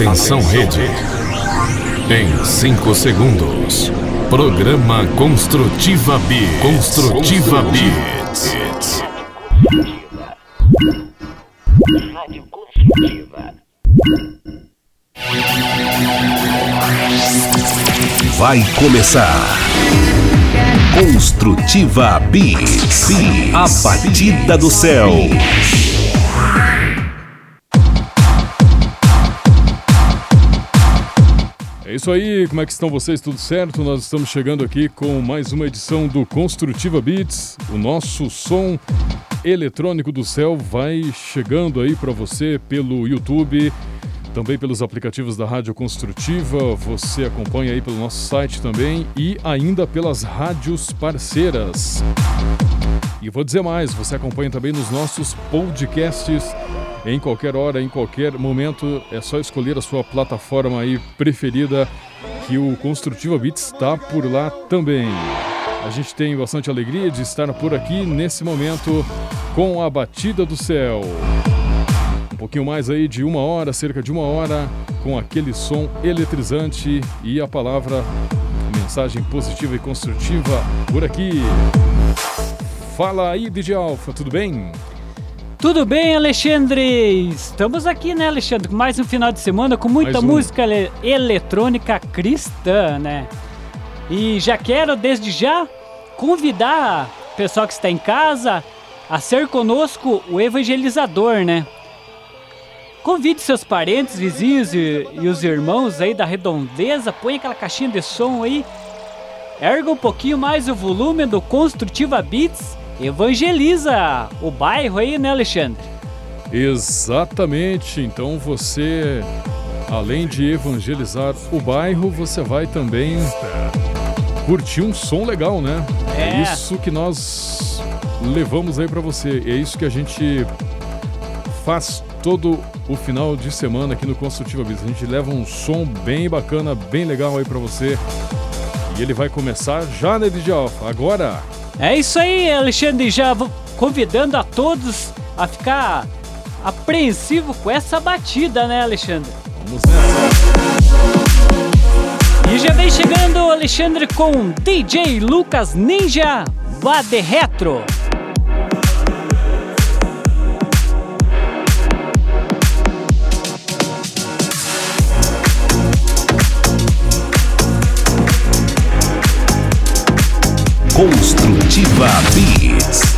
Atenção Rede. Em 5 segundos. Programa Construtiva B. Construtiva B. Rádio Construtiva. Vai começar. Construtiva B. A batida do céu. Isso aí, como é que estão vocês? Tudo certo? Nós estamos chegando aqui com mais uma edição do Construtiva Beats. O nosso som eletrônico do céu vai chegando aí para você pelo YouTube, também pelos aplicativos da Rádio Construtiva. Você acompanha aí pelo nosso site também e ainda pelas rádios parceiras. E vou dizer mais, você acompanha também nos nossos podcasts em qualquer hora, em qualquer momento. É só escolher a sua plataforma aí preferida que o Construtiva Beats está por lá também. A gente tem bastante alegria de estar por aqui nesse momento com a batida do céu. Um pouquinho mais aí de uma hora, cerca de uma hora, com aquele som eletrizante e a palavra mensagem positiva e construtiva por aqui. Fala aí, DJ Alfa, tudo bem? Tudo bem, Alexandre? Estamos aqui, né, Alexandre? Mais um final de semana com muita um. música ele eletrônica cristã, né? E já quero, desde já, convidar o pessoal que está em casa a ser conosco o evangelizador, né? Convide seus parentes, vizinhos e, e os irmãos aí da redondeza, põe aquela caixinha de som aí, erga um pouquinho mais o volume do Construtiva Beats evangeliza o bairro aí, né, Alexandre? Exatamente. Então você, além de evangelizar o bairro, você vai também curtir um som legal, né? É, é isso que nós levamos aí para você. É isso que a gente faz todo o final de semana aqui no Construtiva Biz. A gente leva um som bem bacana, bem legal aí para você. E ele vai começar já, né, DJ Alfa? Agora. É isso aí, Alexandre. Já vou convidando a todos a ficar apreensivo com essa batida, né, Alexandre? Vamos nessa. E já vem chegando o Alexandre com DJ Lucas Ninja Bade Retro. Construtiva Beats.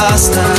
pasta.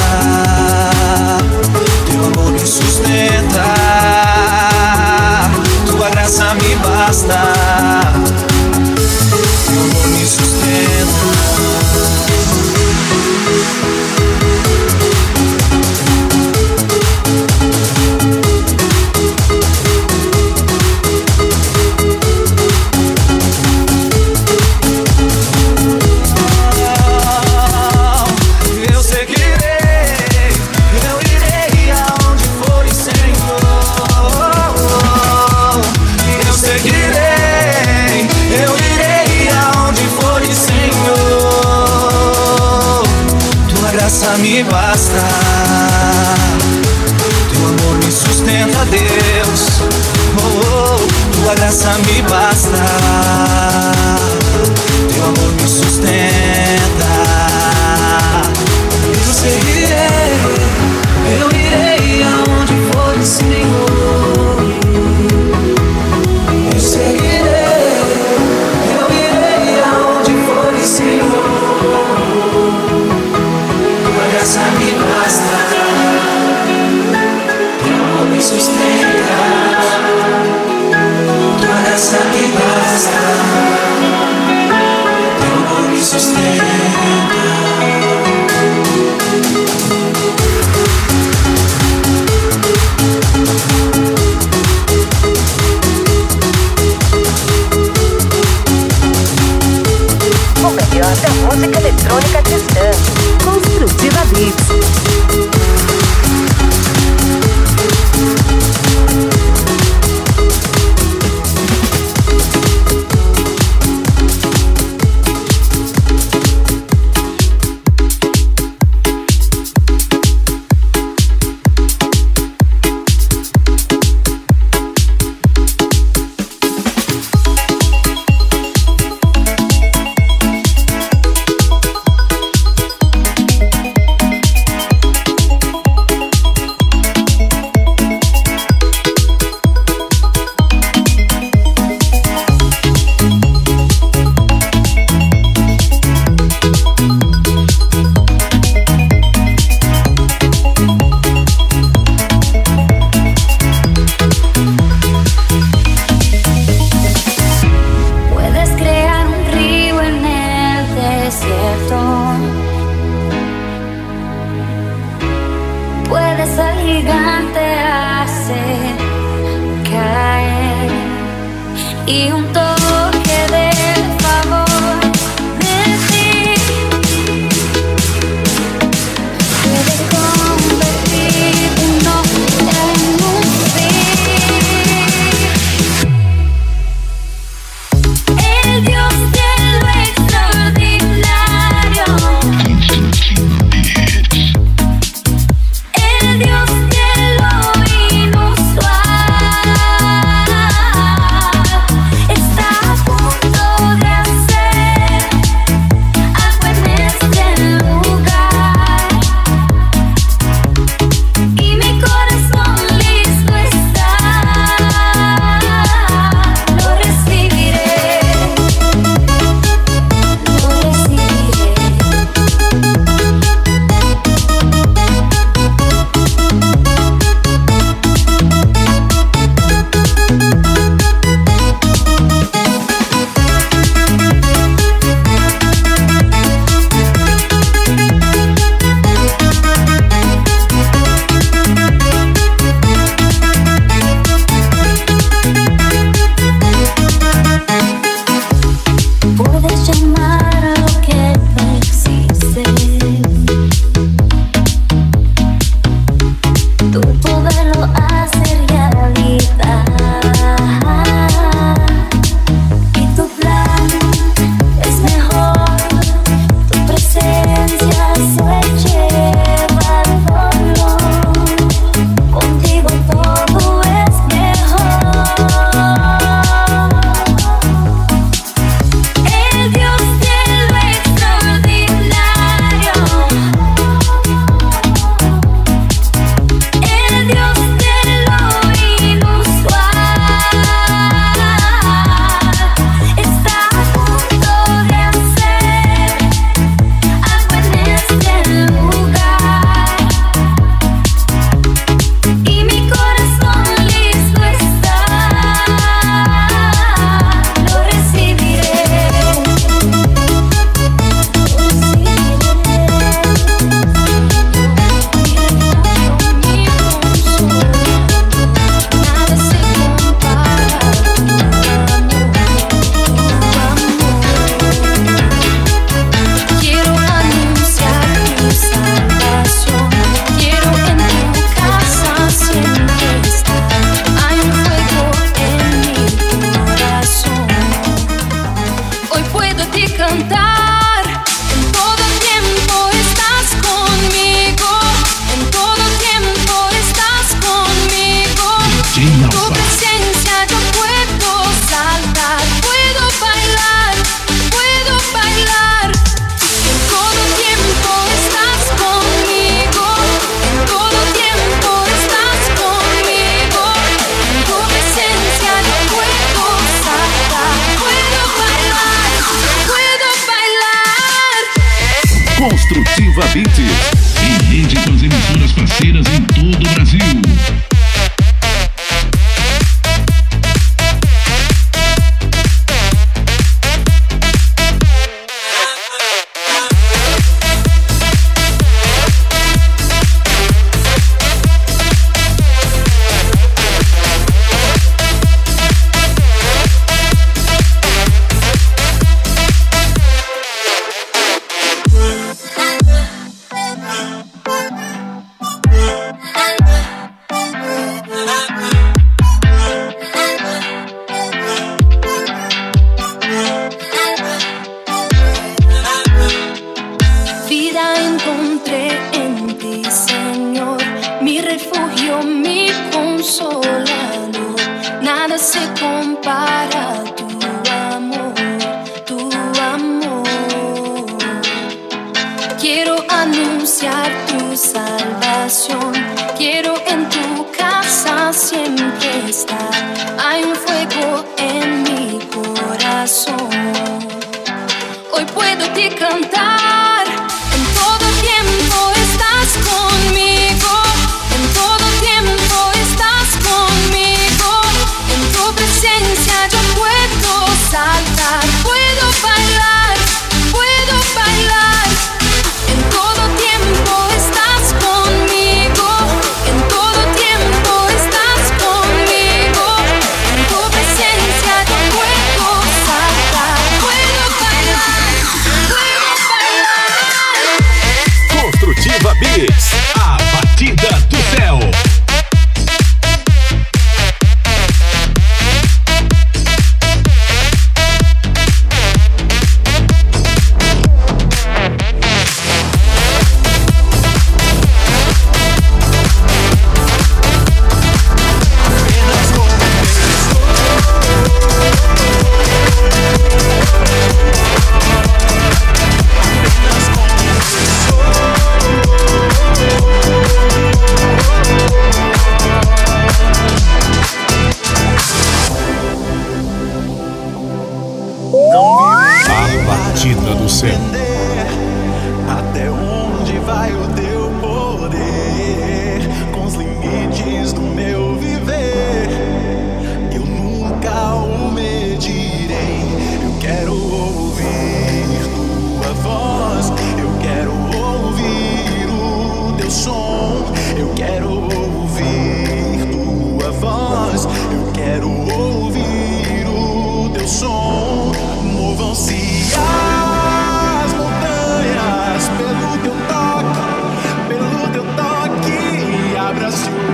consolado, nada se consola.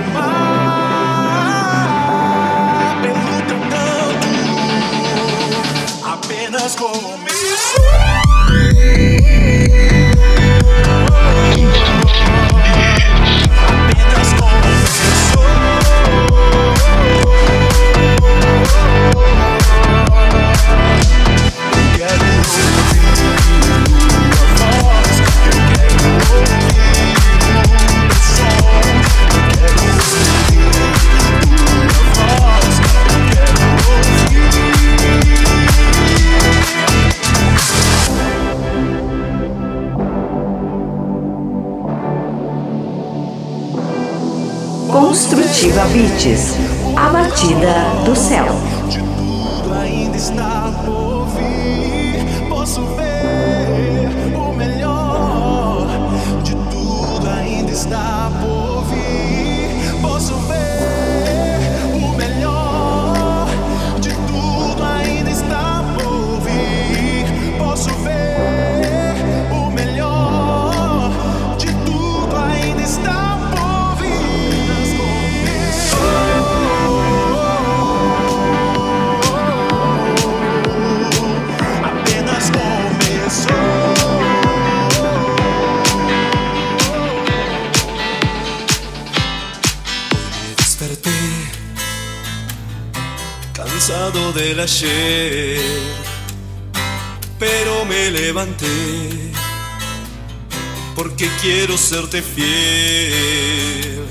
amar pelo teu tanto, apenas como meu. Vives a batida do céu. Ayer, pero me levanté porque quiero serte fiel.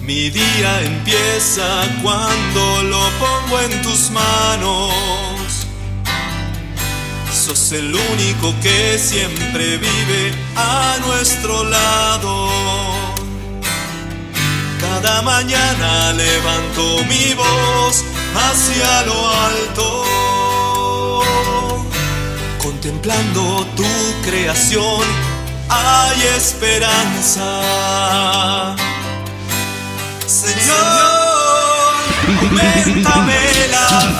Mi día empieza cuando lo pongo en tus manos. Sos el único que siempre vive a nuestro lado. Cada mañana levanto mi voz hacia lo alto, contemplando tu creación. Hay esperanza. Señor, aumentame la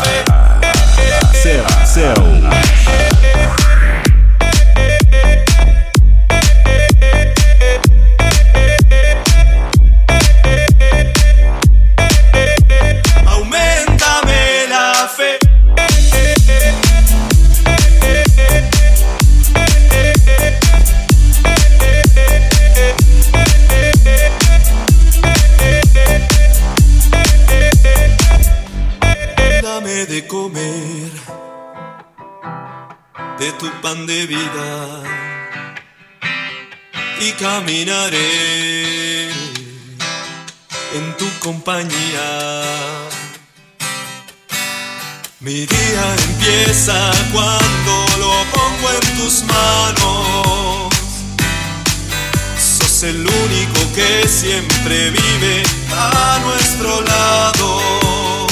tus manos. Sos el único que siempre vive a nuestro lado.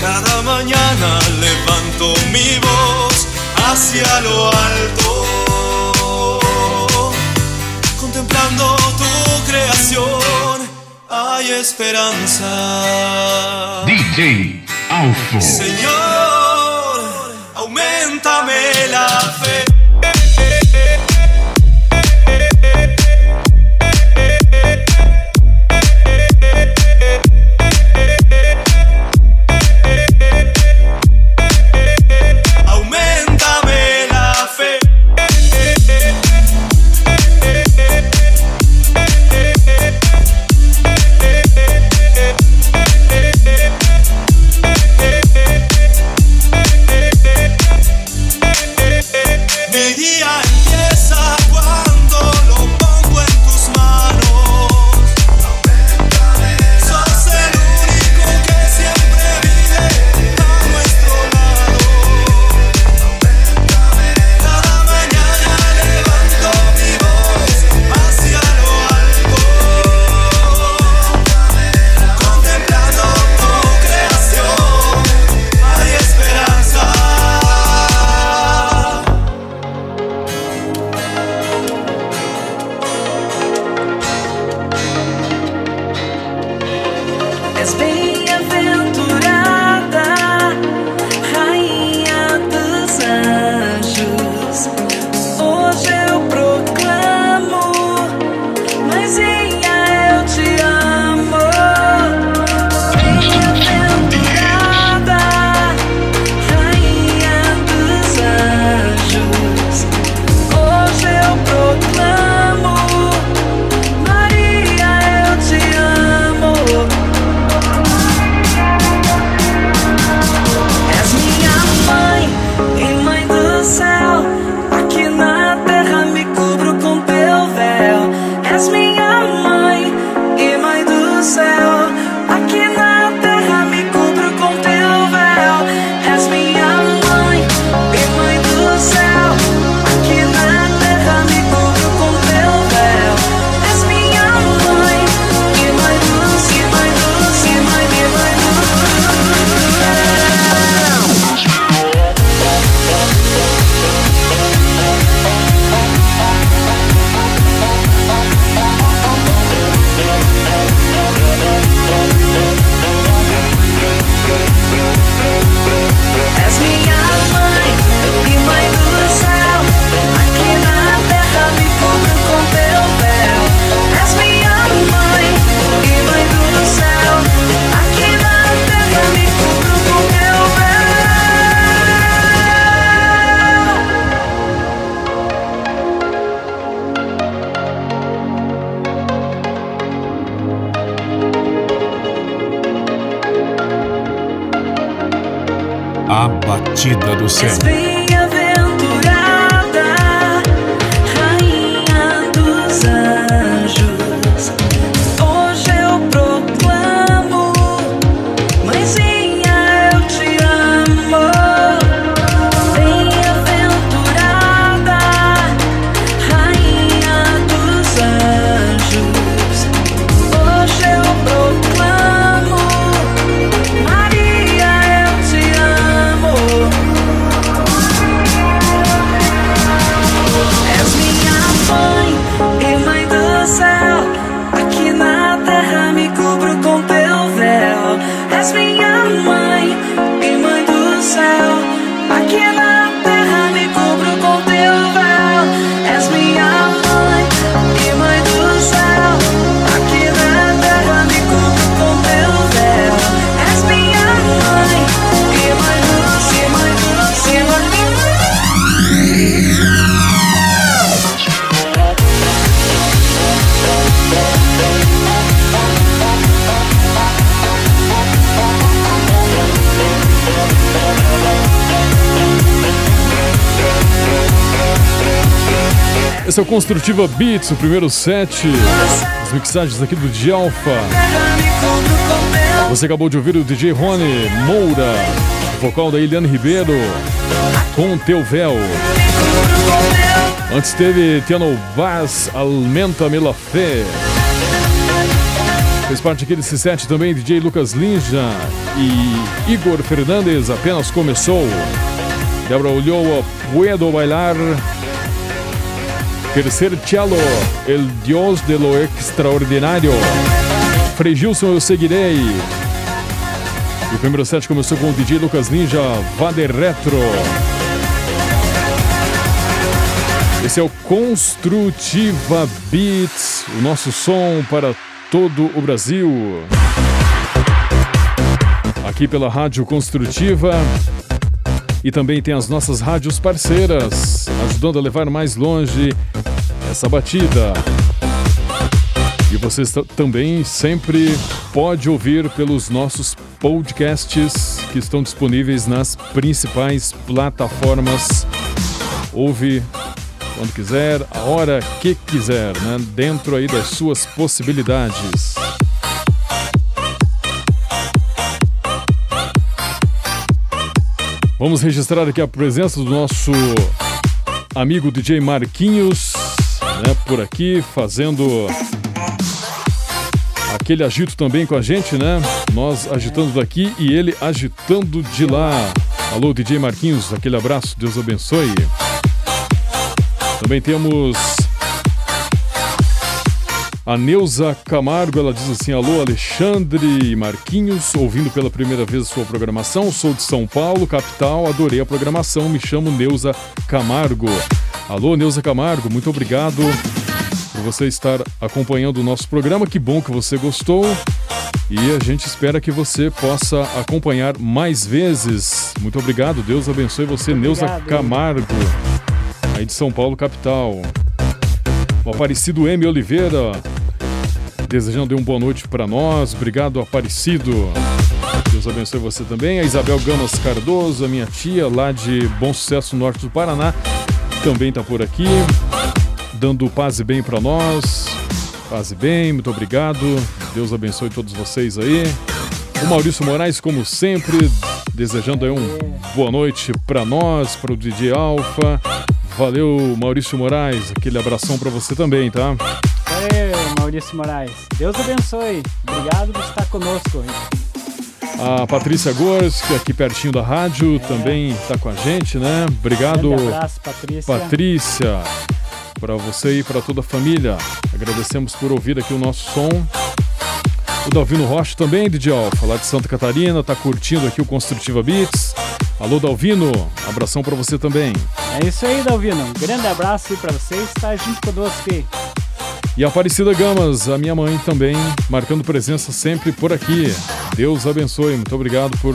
Cada mañana levanto mi voz hacia lo alto, contemplando tu creación. Hay esperanza. DJ Alfa. Señor, aumentame la fe. Esse é o Construtiva Beats, o primeiro set. As mixagens aqui do DJ Alpha. Você acabou de ouvir o DJ Rony Moura, vocal da Eliane Ribeiro, com Teu Véu. Antes teve Tiano Vaz, Aumenta-me la Fé. Fez parte aqui desse set também DJ Lucas Linja e Igor Fernandes, apenas começou. Débora Ulloa, Puedo Bailar. Tercer cello, El Dios de lo Extraordinário. Frei Gilson, eu seguirei. E o primeiro set começou com o DJ Lucas Ninja, Vader Retro. Esse é o Construtiva Beats, o nosso som para todo o Brasil. Aqui pela Rádio Construtiva. E também tem as nossas rádios parceiras, ajudando a levar mais longe essa batida. E você também sempre pode ouvir pelos nossos podcasts que estão disponíveis nas principais plataformas. Ouve quando quiser, a hora que quiser, né? Dentro aí das suas possibilidades. Vamos registrar aqui a presença do nosso amigo DJ Marquinhos né, por aqui, fazendo aquele agito também com a gente, né? Nós agitando daqui e ele agitando de lá. Alô, DJ Marquinhos, aquele abraço, Deus abençoe. Também temos a Neuza Camargo, ela diz assim: Alô, Alexandre e Marquinhos, ouvindo pela primeira vez a sua programação. Sou de São Paulo, capital, adorei a programação. Me chamo Neuza Camargo. Alô, Neuza Camargo, muito obrigado por você estar acompanhando o nosso programa. Que bom que você gostou. E a gente espera que você possa acompanhar mais vezes. Muito obrigado, Deus abençoe você, Neuza Camargo, aí de São Paulo, capital. O Aparecido M. Oliveira, desejando um boa noite para nós. Obrigado, Aparecido. Deus abençoe você também. A Isabel Gamas Cardoso, a minha tia, lá de Bom Sucesso, norte do Paraná também está por aqui, dando paz e bem para nós. Paz e bem, muito obrigado. Deus abençoe todos vocês aí. O Maurício Moraes, como sempre, desejando aí um boa noite para nós, para o DJ Alfa. Valeu, Maurício Moraes. Aquele abração para você também, tá? Ei, Maurício Moraes. Deus abençoe. Obrigado por estar conosco. A Patrícia Gors, que é aqui pertinho da rádio, é. também está com a gente, né? Obrigado, um abraço, Patrícia. Patrícia, para você e para toda a família. Agradecemos por ouvir aqui o nosso som. O Dalvino Rocha também, DJ Alfa, lá de Santa Catarina, está curtindo aqui o Construtiva Beats. Alô, Dalvino, abração para você também. É isso aí, Dalvino. Um grande abraço aí para você estar junto conosco aqui. E a Aparecida Gamas, a minha mãe também, marcando presença sempre por aqui. Deus abençoe, muito obrigado por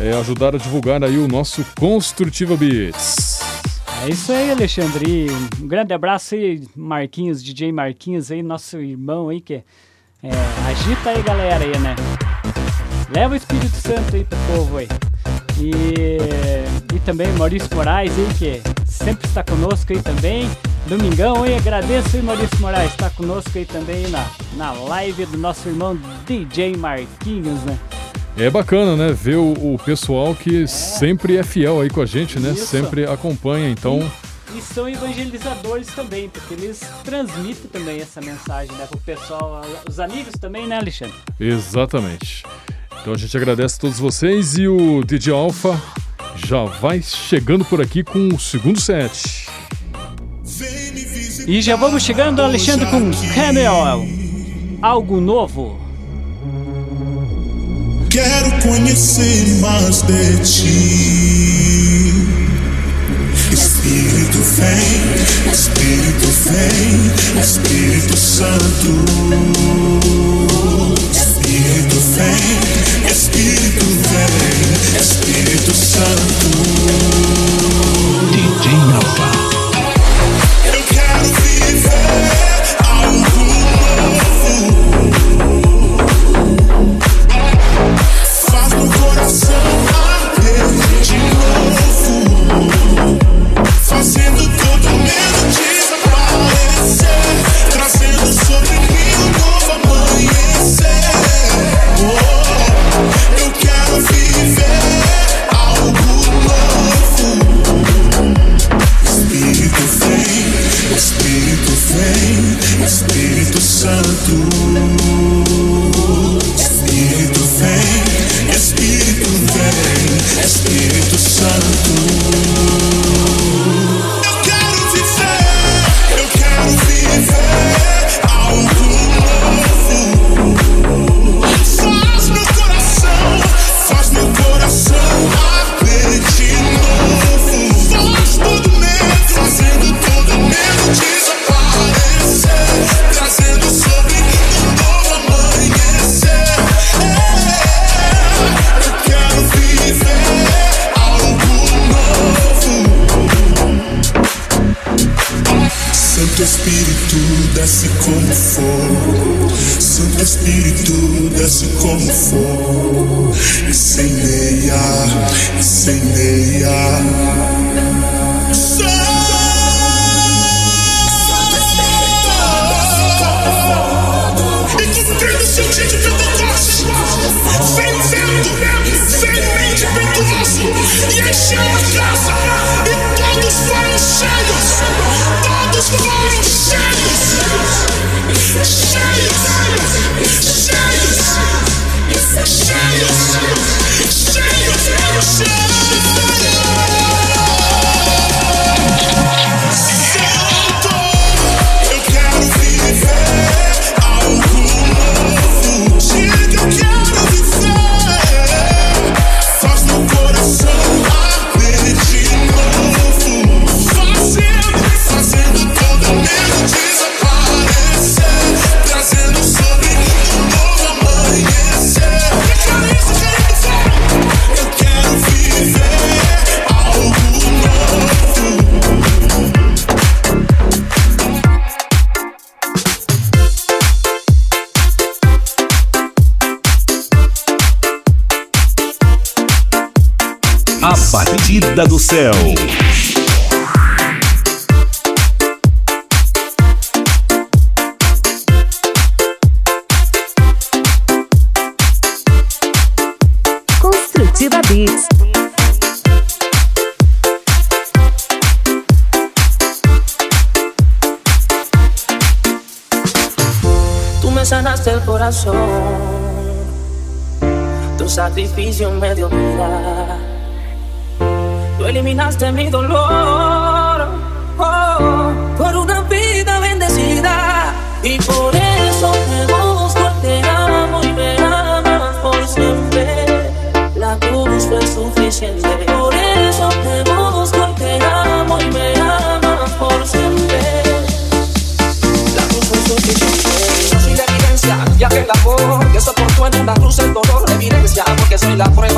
é, ajudar a divulgar aí o nosso Construtiva Beats. É isso aí, Alexandre. Um grande abraço aí, Marquinhos, DJ Marquinhos aí, nosso irmão aí, que é, agita aí, galera aí, né? Leva o Espírito Santo aí pro povo aí. E, e também Maurício Moraes aí, que sempre está conosco aí também. Domingão, hein? Agradeço aí, Maurício Moraes, está conosco aí também na, na live do nosso irmão DJ Marquinhos, né? É bacana, né? Ver o, o pessoal que é. sempre é fiel aí com a gente, né? Isso. Sempre acompanha, então. E, e, são evangelizadores também, porque eles transmitem também essa mensagem, né? Pro pessoal, os amigos também, né, Alexandre? Exatamente. Então a gente agradece a todos vocês e o DJ Alpha já vai chegando por aqui com o segundo set. E já vamos chegando, Alexandre, com Camel. Algo novo. Quero conhecer mais de ti. Espírito vem, Espírito vem, Espírito Santo. Espírito vem, Espírito vem, Espírito Santo. DJ Alfa. fogo. Santo Espírito desce como fogo. Incendeia, incendeia. Santo sentido pentecostes, vem vento, vem mente ventoso, e encheu a casa, e todos foram cheios, todos foram cheios. Shine. Do Céu. Construtiva Beats. Tú me sanaste el corazón, tu sacrificio me dio vida eliminaste mi dolor oh, por una vida bendecida y por eso te busco, te amo y me amas por siempre. La cruz fue suficiente, por eso te busco, te amo y me amas por siempre. La cruz fue suficiente. Yo soy la evidencia, ya que el amor que soportó en una cruz el dolor, evidencia, porque soy la prueba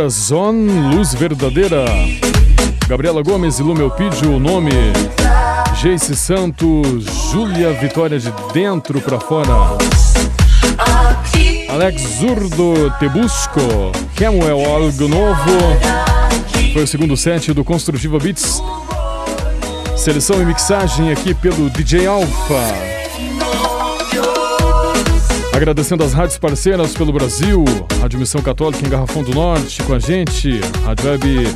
Corazón, Luz Verdadeira. Gabriela Gomes e Lumeupidio, o nome. Jace Santos, Júlia Vitória de dentro para fora. Alex Zurdo, Te Busco, Camuel, Algo Novo. Foi o segundo set do Construtiva Beats. Seleção e mixagem aqui pelo DJ Alpha. Agradecendo as rádios parceiras pelo Brasil, Rádio Missão Católica em Garrafão do Norte com a gente, Rádio Web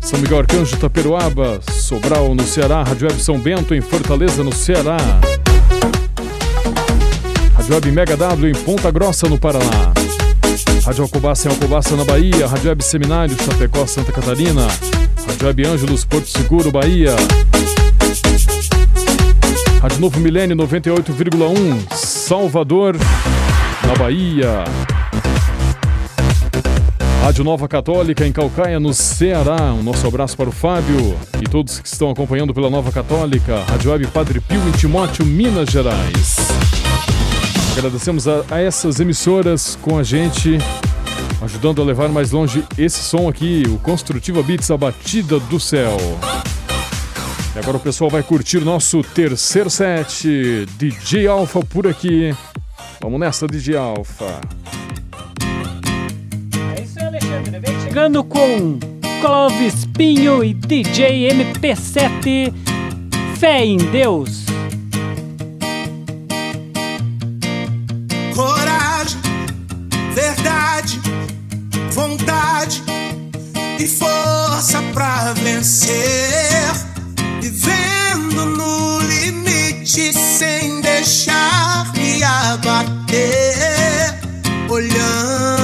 São Miguel Arcanjo, Taperoaba, Sobral no Ceará, Rádio Web São Bento em Fortaleza no Ceará. Rádio Web Mega W em Ponta Grossa no Paraná. Rádio Alcobaça em Alcobaça na Bahia, Rádio Web Seminário, Chapecó, Santa Catarina. Rádio Web Ângelos, Porto Seguro, Bahia. Rádio Novo Milênio 98,1, Salvador, na Bahia. Rádio Nova Católica em Calcaia, no Ceará. Um nosso abraço para o Fábio e todos que estão acompanhando pela Nova Católica. Rádio Web Padre Pio em Timóteo, Minas Gerais. Agradecemos a, a essas emissoras com a gente, ajudando a levar mais longe esse som aqui, o Construtiva Beats, a batida do céu. E agora o pessoal vai curtir nosso terceiro set, DJ Alpha por aqui. Vamos nessa, DJ Alpha. É isso aí, Alexandre. Vem chegando com Clóvis Pinho e DJ MP7. Fé em Deus. coragem, verdade, vontade e força pra vencer. Deixar me abater. Olhando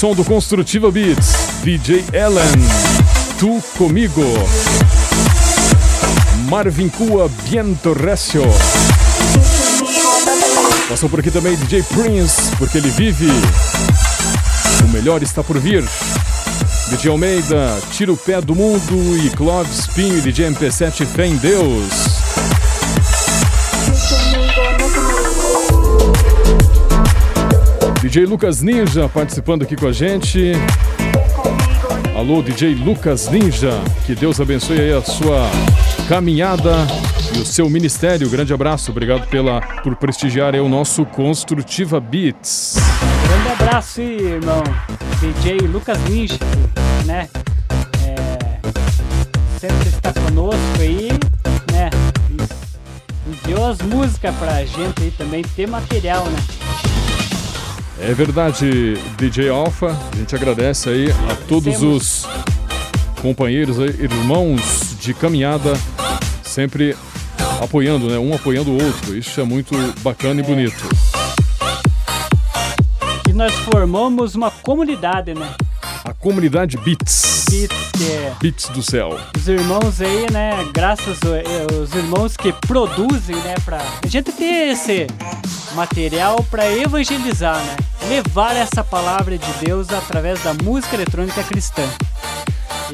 som do Construtiva Beats, DJ Ellen, Tu Comigo. Marvin Cua, Biento Recio. Passou por aqui também DJ Prince, porque ele vive. O melhor está por vir. DJ Almeida, Tira o Pé do Mundo e Clóvis Pinho DJ MP7 Fé em Deus. DJ Lucas Ninja participando aqui com a gente. Alô, DJ Lucas Ninja. Que Deus abençoe aí a sua caminhada e o seu ministério. Grande abraço, obrigado pela, por prestigiar aí o nosso Construtiva Beats. Grande abraço, irmão. DJ Lucas Ninja, né? É, sempre está conosco aí, né? Enviou as músicas pra gente aí também, ter material, né? É verdade, DJ Alpha. A gente agradece aí a todos os companheiros, aí, irmãos de caminhada, sempre apoiando, né? Um apoiando o outro. Isso é muito bacana e bonito. Que nós formamos uma comunidade, né? A comunidade Beats. Beats do céu. os irmãos aí, né? Graças aos irmãos que produzem, né? Pra a gente ter esse material para evangelizar, né? Levar essa palavra de Deus através da música eletrônica cristã.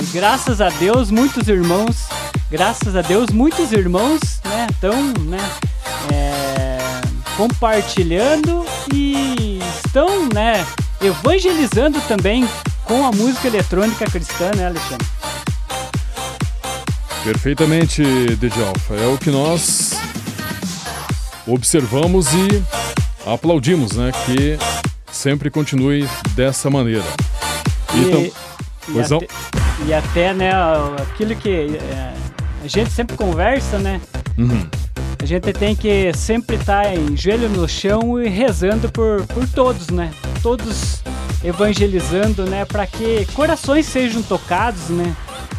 E graças a Deus, muitos irmãos, graças a Deus, muitos irmãos, né? Estão, né? é, compartilhando e estão, né? Evangelizando também com a música eletrônica cristã, né, Alexandre? Perfeitamente, DJ Alpha. É o que nós observamos e aplaudimos, né? Que sempre continue dessa maneira. Então, E, pois e, não? até, e até, né, aquilo que é, a gente sempre conversa, né? Uhum. A gente tem que sempre estar em joelho no chão e rezando por, por todos, né? Todos evangelizando, né? Para que corações sejam tocados, né?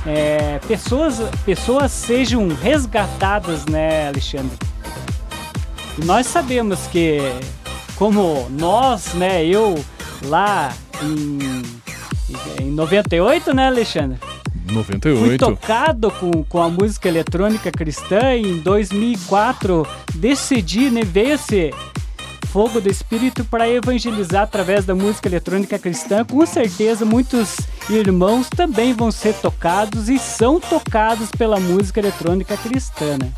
É, pessoas, pessoas sejam resgatadas, né, Alexandre? E nós sabemos que, como nós, né, eu lá em, em 98, né, Alexandre? 98. Fui tocado com, com a música eletrônica cristã e em 2004 decidi, né, ver esse fogo do Espírito para evangelizar através da música eletrônica cristã. Com certeza muitos irmãos também vão ser tocados e são tocados pela música eletrônica cristã, né?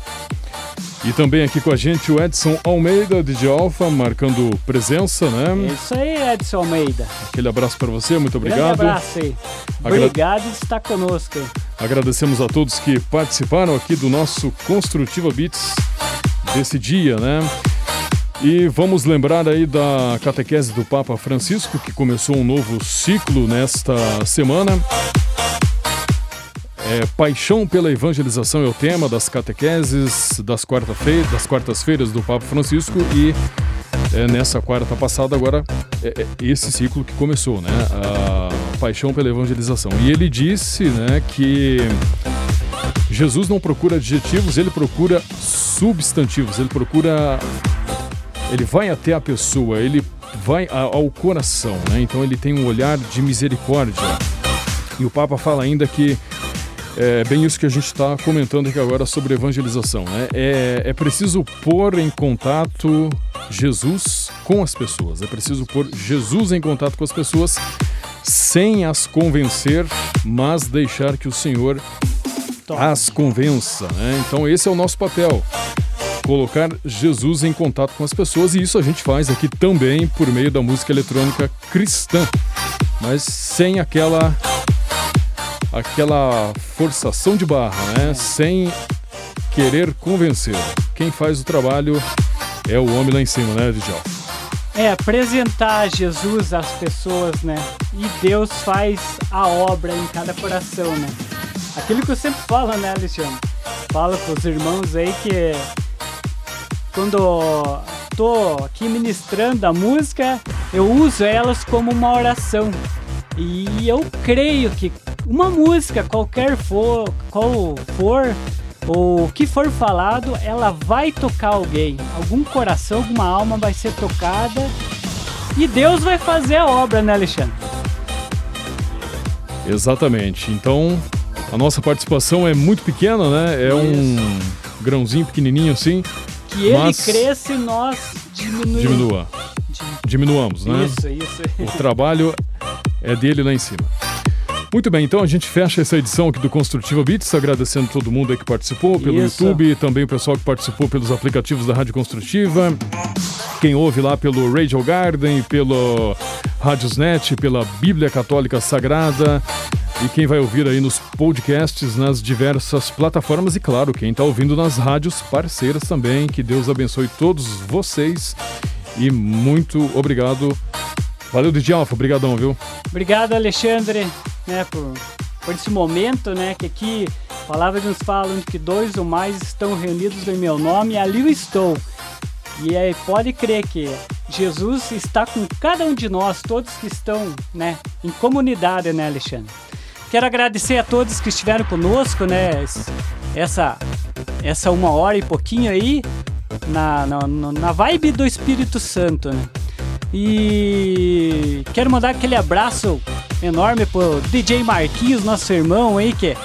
E também aqui com a gente o Edson Almeida, de Alfa, marcando presença, né? Isso aí, Edson Almeida. Aquele abraço para você, muito Grande obrigado. abraço aí. Agra- Obrigado de estar conosco. Agradecemos a todos que participaram aqui do nosso Construtiva Beats desse dia, né? E vamos lembrar aí da catequese do Papa Francisco, que começou um novo ciclo nesta semana. É, Paixão pela evangelização é o tema das catequeses das quarta-feira, das quartas-feiras do Papa Francisco e é, nessa quarta passada agora é, é esse ciclo que começou, né? A paixão pela evangelização. E ele disse, né, que Jesus não procura adjetivos, ele procura substantivos, ele procura ele vai até a pessoa, ele vai ao coração, né? Então ele tem um olhar de misericórdia. E o Papa fala ainda que é bem isso que a gente está comentando aqui agora sobre evangelização. Né? É, é preciso pôr em contato Jesus com as pessoas. É preciso pôr Jesus em contato com as pessoas sem as convencer, mas deixar que o Senhor as convença. Né? Então esse é o nosso papel. Colocar Jesus em contato com as pessoas e isso a gente faz aqui também por meio da música eletrônica cristã, mas sem aquela aquela forçação de barra, né? Sem querer convencer. Quem faz o trabalho é o homem lá em cima, né, Djalma? É, apresentar Jesus às pessoas, né? E Deus faz a obra em cada coração, né? Aquilo que eu sempre falo, né, Alexandre? Falo com os irmãos aí que quando tô aqui ministrando a música, eu uso elas como uma oração. E eu creio que uma música, qualquer for, qual for, ou o que for falado, ela vai tocar alguém. Algum coração, alguma alma vai ser tocada. E Deus vai fazer a obra, né, Alexandre? Exatamente. Então, a nossa participação é muito pequena, né? É um grãozinho pequenininho assim. Que ele mas cresça e nós diminuímos. diminua. Diminuamos, né? Isso, isso. O trabalho é dele lá em cima. Muito bem, então a gente fecha essa edição aqui do Construtiva Beats, agradecendo todo mundo aí que participou pelo Isso. YouTube, também o pessoal que participou pelos aplicativos da Rádio Construtiva, quem ouve lá pelo Radio Garden, pelo Radiosnet, pela Bíblia Católica Sagrada e quem vai ouvir aí nos podcasts nas diversas plataformas e claro, quem está ouvindo nas rádios parceiras também. Que Deus abençoe todos vocês e muito obrigado. Valeu, DJ Alfa, obrigadão, viu? Obrigado, Alexandre, né, por, por esse momento, né, que aqui a palavra nos fala que dois ou mais estão reunidos em meu nome, ali eu estou. E aí pode crer que Jesus está com cada um de nós, todos que estão, né, em comunidade, né, Alexandre? Quero agradecer a todos que estiveram conosco, né, es- essa essa uma hora e pouquinho aí na, na, na vibe do Espírito Santo, né? E quero mandar aquele abraço enorme pro DJ Marquinhos, nosso irmão aí, que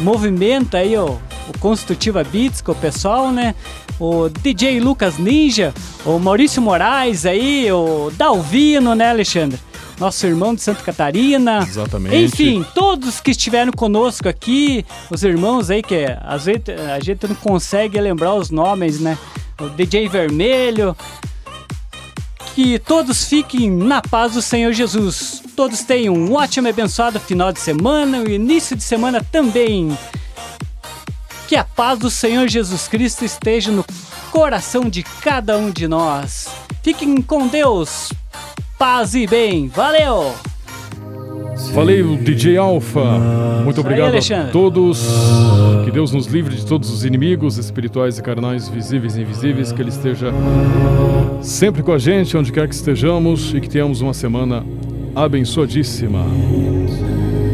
movimenta aí o, o Construtiva Beats com o pessoal, né? O DJ Lucas Ninja, o Maurício Moraes aí, o Dalvino, né, Alexandre? Nosso irmão de Santa Catarina. Exatamente. Enfim, todos que estiveram conosco aqui, os irmãos aí que às vezes a gente não consegue lembrar os nomes, né? O DJ Vermelho, que todos fiquem na paz do Senhor Jesus. Todos tenham um ótimo e abençoado final de semana e início de semana também. Que a paz do Senhor Jesus Cristo esteja no coração de cada um de nós. Fiquem com Deus. Paz e bem. Valeu! Falei o DJ Alfa. Muito obrigado a Alexandre. todos. Que Deus nos livre de todos os inimigos espirituais e carnais, visíveis e invisíveis. Que Ele esteja sempre com a gente, onde quer que estejamos, e que tenhamos uma semana abençoadíssima.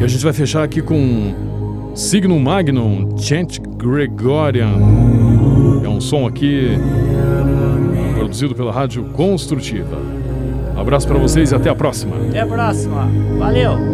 E a gente vai fechar aqui com Signum Magnum, Chant Gregorian. É um som aqui produzido pela Rádio Construtiva. Abraço para vocês e até a próxima. Até a próxima. Valeu!